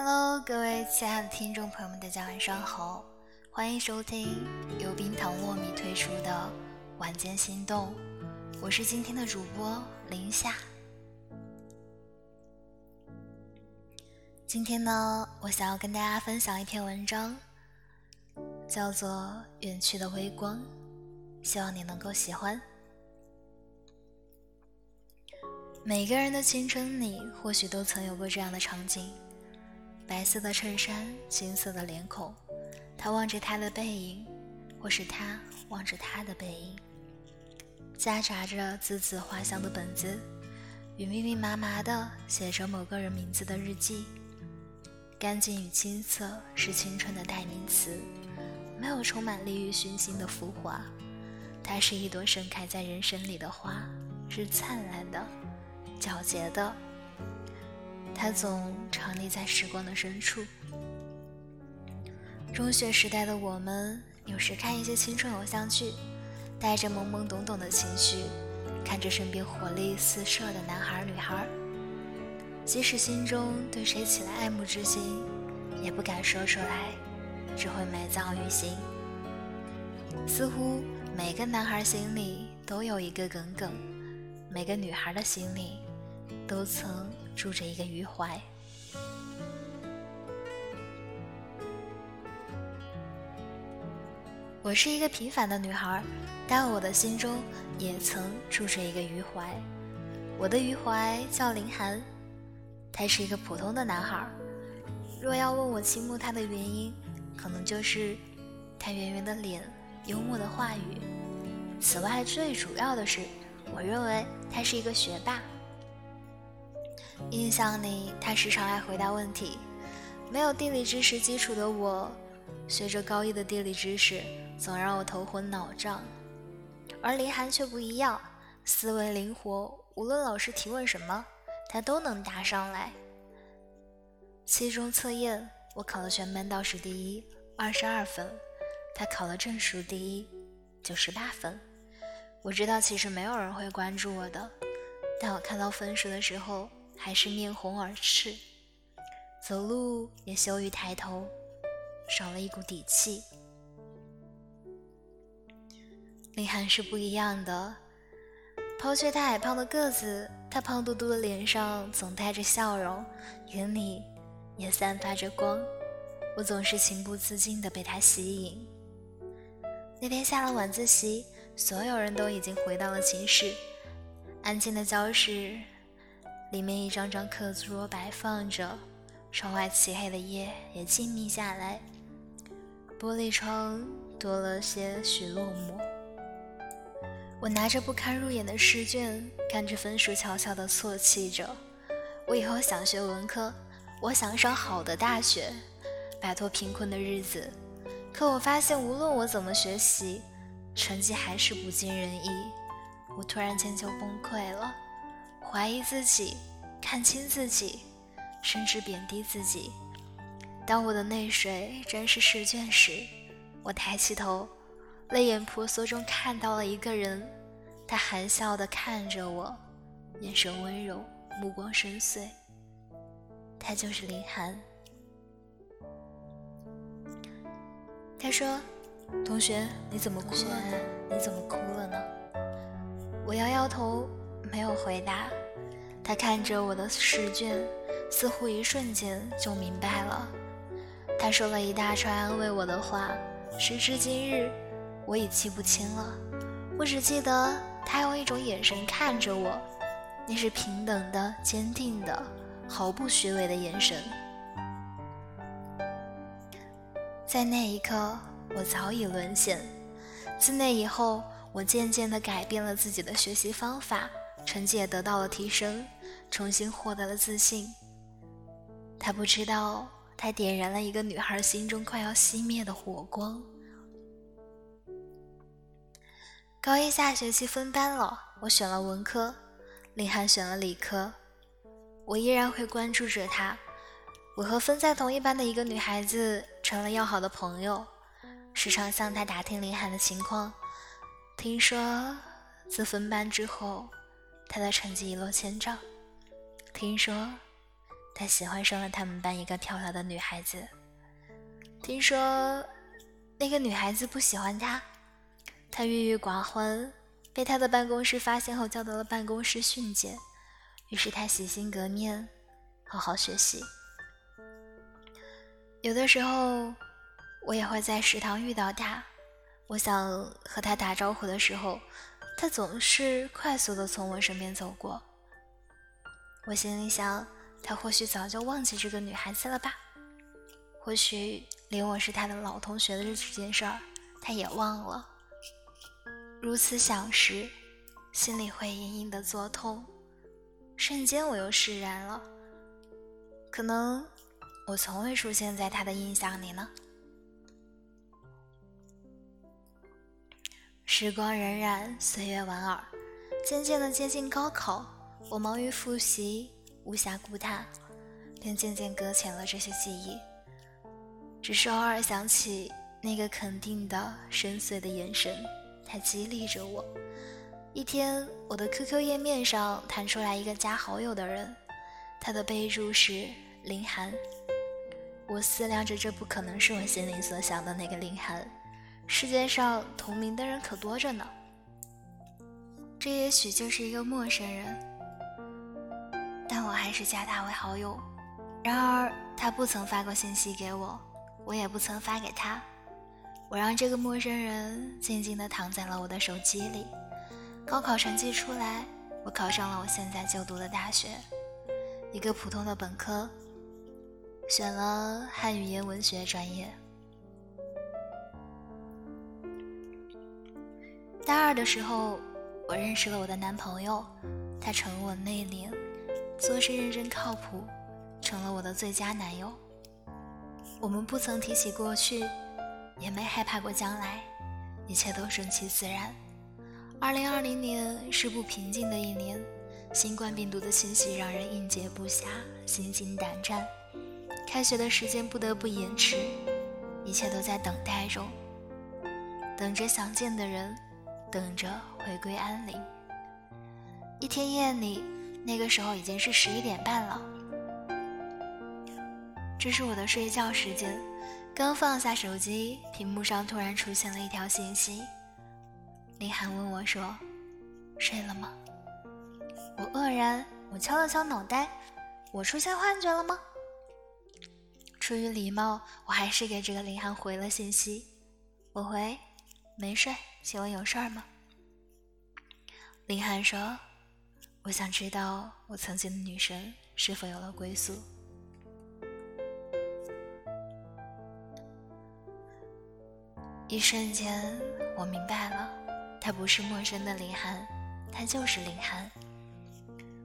Hello，各位亲爱的听众朋友们，大家晚上好，欢迎收听由冰糖糯米推出的《晚间心动》，我是今天的主播林夏。今天呢，我想要跟大家分享一篇文章，叫做《远去的微光》，希望你能够喜欢。每个人的青春里，或许都曾有过这样的场景：白色的衬衫，金色的脸孔，他望着他的背影，或是他望着他的背影，夹杂着字字花香的本子，与密密麻麻的写着某个人名字的日记。干净与清澈是青春的代名词，没有充满利欲熏心的浮华，它是一朵盛开在人生里的花，是灿烂的。皎洁的，它总藏匿在时光的深处。中学时代的我们，有时看一些青春偶像剧，带着懵懵懂懂的情绪，看着身边活力四射的男孩女孩，即使心中对谁起了爱慕之心，也不敢说出来，只会埋葬于心。似乎每个男孩心里都有一个耿耿，每个女孩的心里。都曾住着一个余淮。我是一个平凡的女孩，但我的心中也曾住着一个余淮。我的余淮叫林涵，他是一个普通的男孩。若要问我倾慕他的原因，可能就是他圆圆的脸、幽默的话语。此外，最主要的是，我认为他是一个学霸。印象里，他时常爱回答问题。没有地理知识基础的我，学着高一的地理知识，总让我头昏脑胀。而林涵却不一样，思维灵活，无论老师提问什么，他都能答上来。期中测验，我考了全班倒数第一，二十二分；他考了正数第一，九十八分。我知道其实没有人会关注我的，但我看到分数的时候。还是面红耳赤，走路也羞于抬头，少了一股底气。林涵是不一样的，抛却他矮胖的个子，他胖嘟嘟的脸上总带着笑容，眼里也散发着光。我总是情不自禁地被他吸引。那天下了晚自习，所有人都已经回到了寝室，安静的教室。里面一张张课桌摆放着，窗外漆黑的夜也静谧下来，玻璃窗多了些许落寞。我拿着不堪入眼的试卷，看着分数悄悄地啜泣着。我以后想学文科，我想上好的大学，摆脱贫困的日子。可我发现，无论我怎么学习，成绩还是不尽人意。我突然间就崩溃了。怀疑自己，看清自己，甚至贬低自己。当我的泪水沾湿试卷时，我抬起头，泪眼婆娑中看到了一个人，他含笑的看着我，眼神温柔，目光深邃。他就是林涵。他说：“同学，你怎么哭了呢？你怎么哭了呢？”我摇摇头。没有回答，他看着我的试卷，似乎一瞬间就明白了。他说了一大串安慰我的话，时至今日，我已记不清了。我只记得他用一种眼神看着我，那是平等的、坚定的、毫不虚伪的眼神。在那一刻，我早已沦陷。自那以后，我渐渐地改变了自己的学习方法。成绩也得到了提升，重新获得了自信。他不知道，他点燃了一个女孩心中快要熄灭的火光。高一下学期分班了，我选了文科，林涵选了理科。我依然会关注着他。我和分在同一班的一个女孩子成了要好的朋友，时常向她打听林涵的情况。听说自分班之后。他的成绩一落千丈。听说，他喜欢上了他们班一个漂亮的女孩子。听说那个女孩子不喜欢他，他郁郁寡欢，被他的办公室发现后叫到了办公室训诫。于是他洗心革面，好好学习。有的时候，我也会在食堂遇到他，我想和他打招呼的时候，他总是快速的从我身边走过。我心里想，他或许早就忘记这个女孩子了吧？或许连我是他的老同学的这件事儿，他也忘了。如此想时，心里会隐隐的作痛，瞬间我又释然了。可能。我从未出现在他的印象里呢。时光荏苒，岁月莞尔，渐渐的接近高考，我忙于复习，无暇顾他，便渐渐搁浅了这些记忆。只是偶尔想起那个肯定的、深邃的眼神，它激励着我。一天，我的 QQ 页面上弹出来一个加好友的人，他的备注是林寒。我思量着，这不可能是我心里所想的那个林寒。世界上同名的人可多着呢。这也许就是一个陌生人，但我还是加他为好友。然而，他不曾发过信息给我，我也不曾发给他。我让这个陌生人静静地躺在了我的手机里。高考成绩出来，我考上了我现在就读的大学，一个普通的本科。选了汉语言文学专业。大二的时候，我认识了我的男朋友，他沉稳内敛，做事认真靠谱，成了我的最佳男友。我们不曾提起过去，也没害怕过将来，一切都顺其自然。二零二零年是不平静的一年，新冠病毒的侵袭让人应接不暇，心惊胆战。开学的时间不得不延迟，一切都在等待中，等着想见的人，等着回归安宁。一天夜里，那个时候已经是十一点半了，这是我的睡觉时间。刚放下手机，屏幕上突然出现了一条信息。林涵问我说：“睡了吗？”我愕然，我敲了敲脑袋，我出现幻觉了吗？出于礼貌，我还是给这个林涵回了信息。我回：“没睡，请问有事儿吗？”林涵说：“我想知道我曾经的女神是否有了归宿。”一瞬间，我明白了，他不是陌生的林涵，他就是林涵。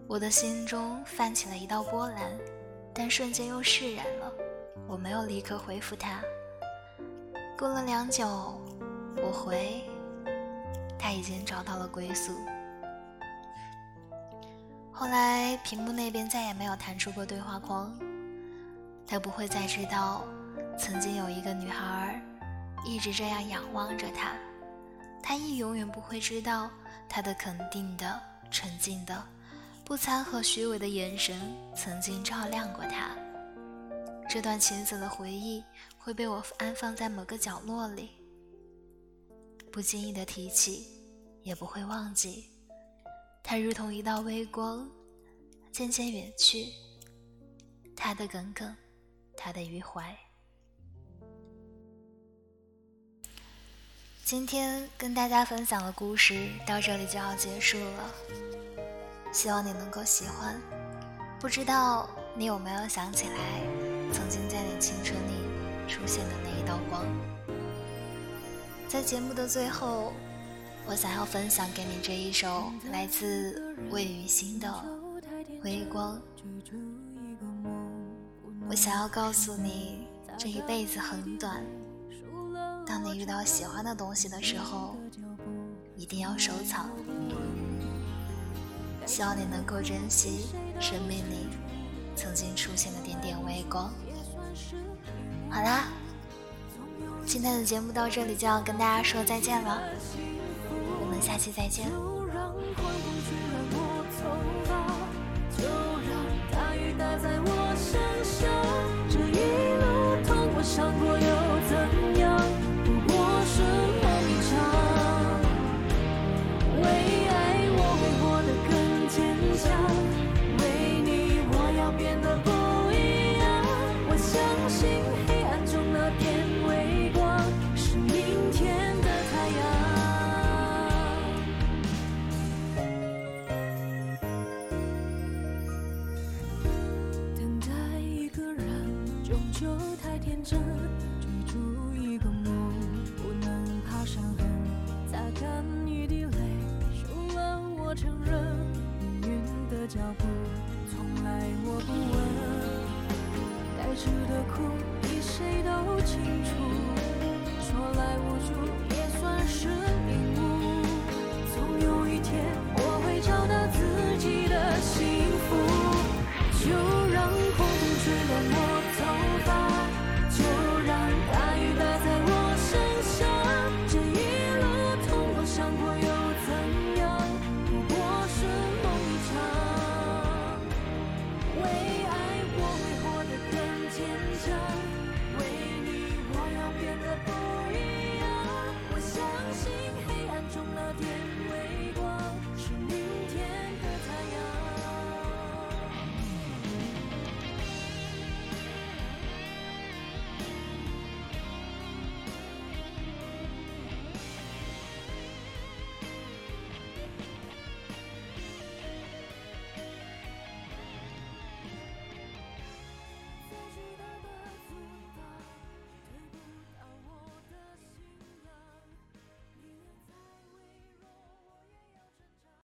我的心中泛起了一道波澜，但瞬间又释然了。我没有立刻回复他。过了良久，我回，他已经找到了归宿。后来屏幕那边再也没有弹出过对话框，他不会再知道，曾经有一个女孩一直这样仰望着他，他亦永远不会知道，他的肯定的、沉静的、不掺和虚伪的眼神曾经照亮过他。这段青涩的回忆会被我安放在某个角落里，不经意的提起，也不会忘记。它如同一道微光，渐渐远去。他的耿耿，他的余怀。今天跟大家分享的故事到这里就要结束了，希望你能够喜欢。不知道你有没有想起来？曾经在你青春里出现的那一道光，在节目的最后，我想要分享给你这一首来自魏雨欣的《微光》。我想要告诉你，这一辈子很短，当你遇到喜欢的东西的时候，一定要收藏。希望你能够珍惜生命里曾经出现的点点微光。好啦，今天的节目到这里就要跟大家说再见了，下期再见。真，追逐一个梦，不能怕伤痕，擦干一滴泪，输了我承认，命运的脚步从来我不问，该吃的苦比谁都清楚，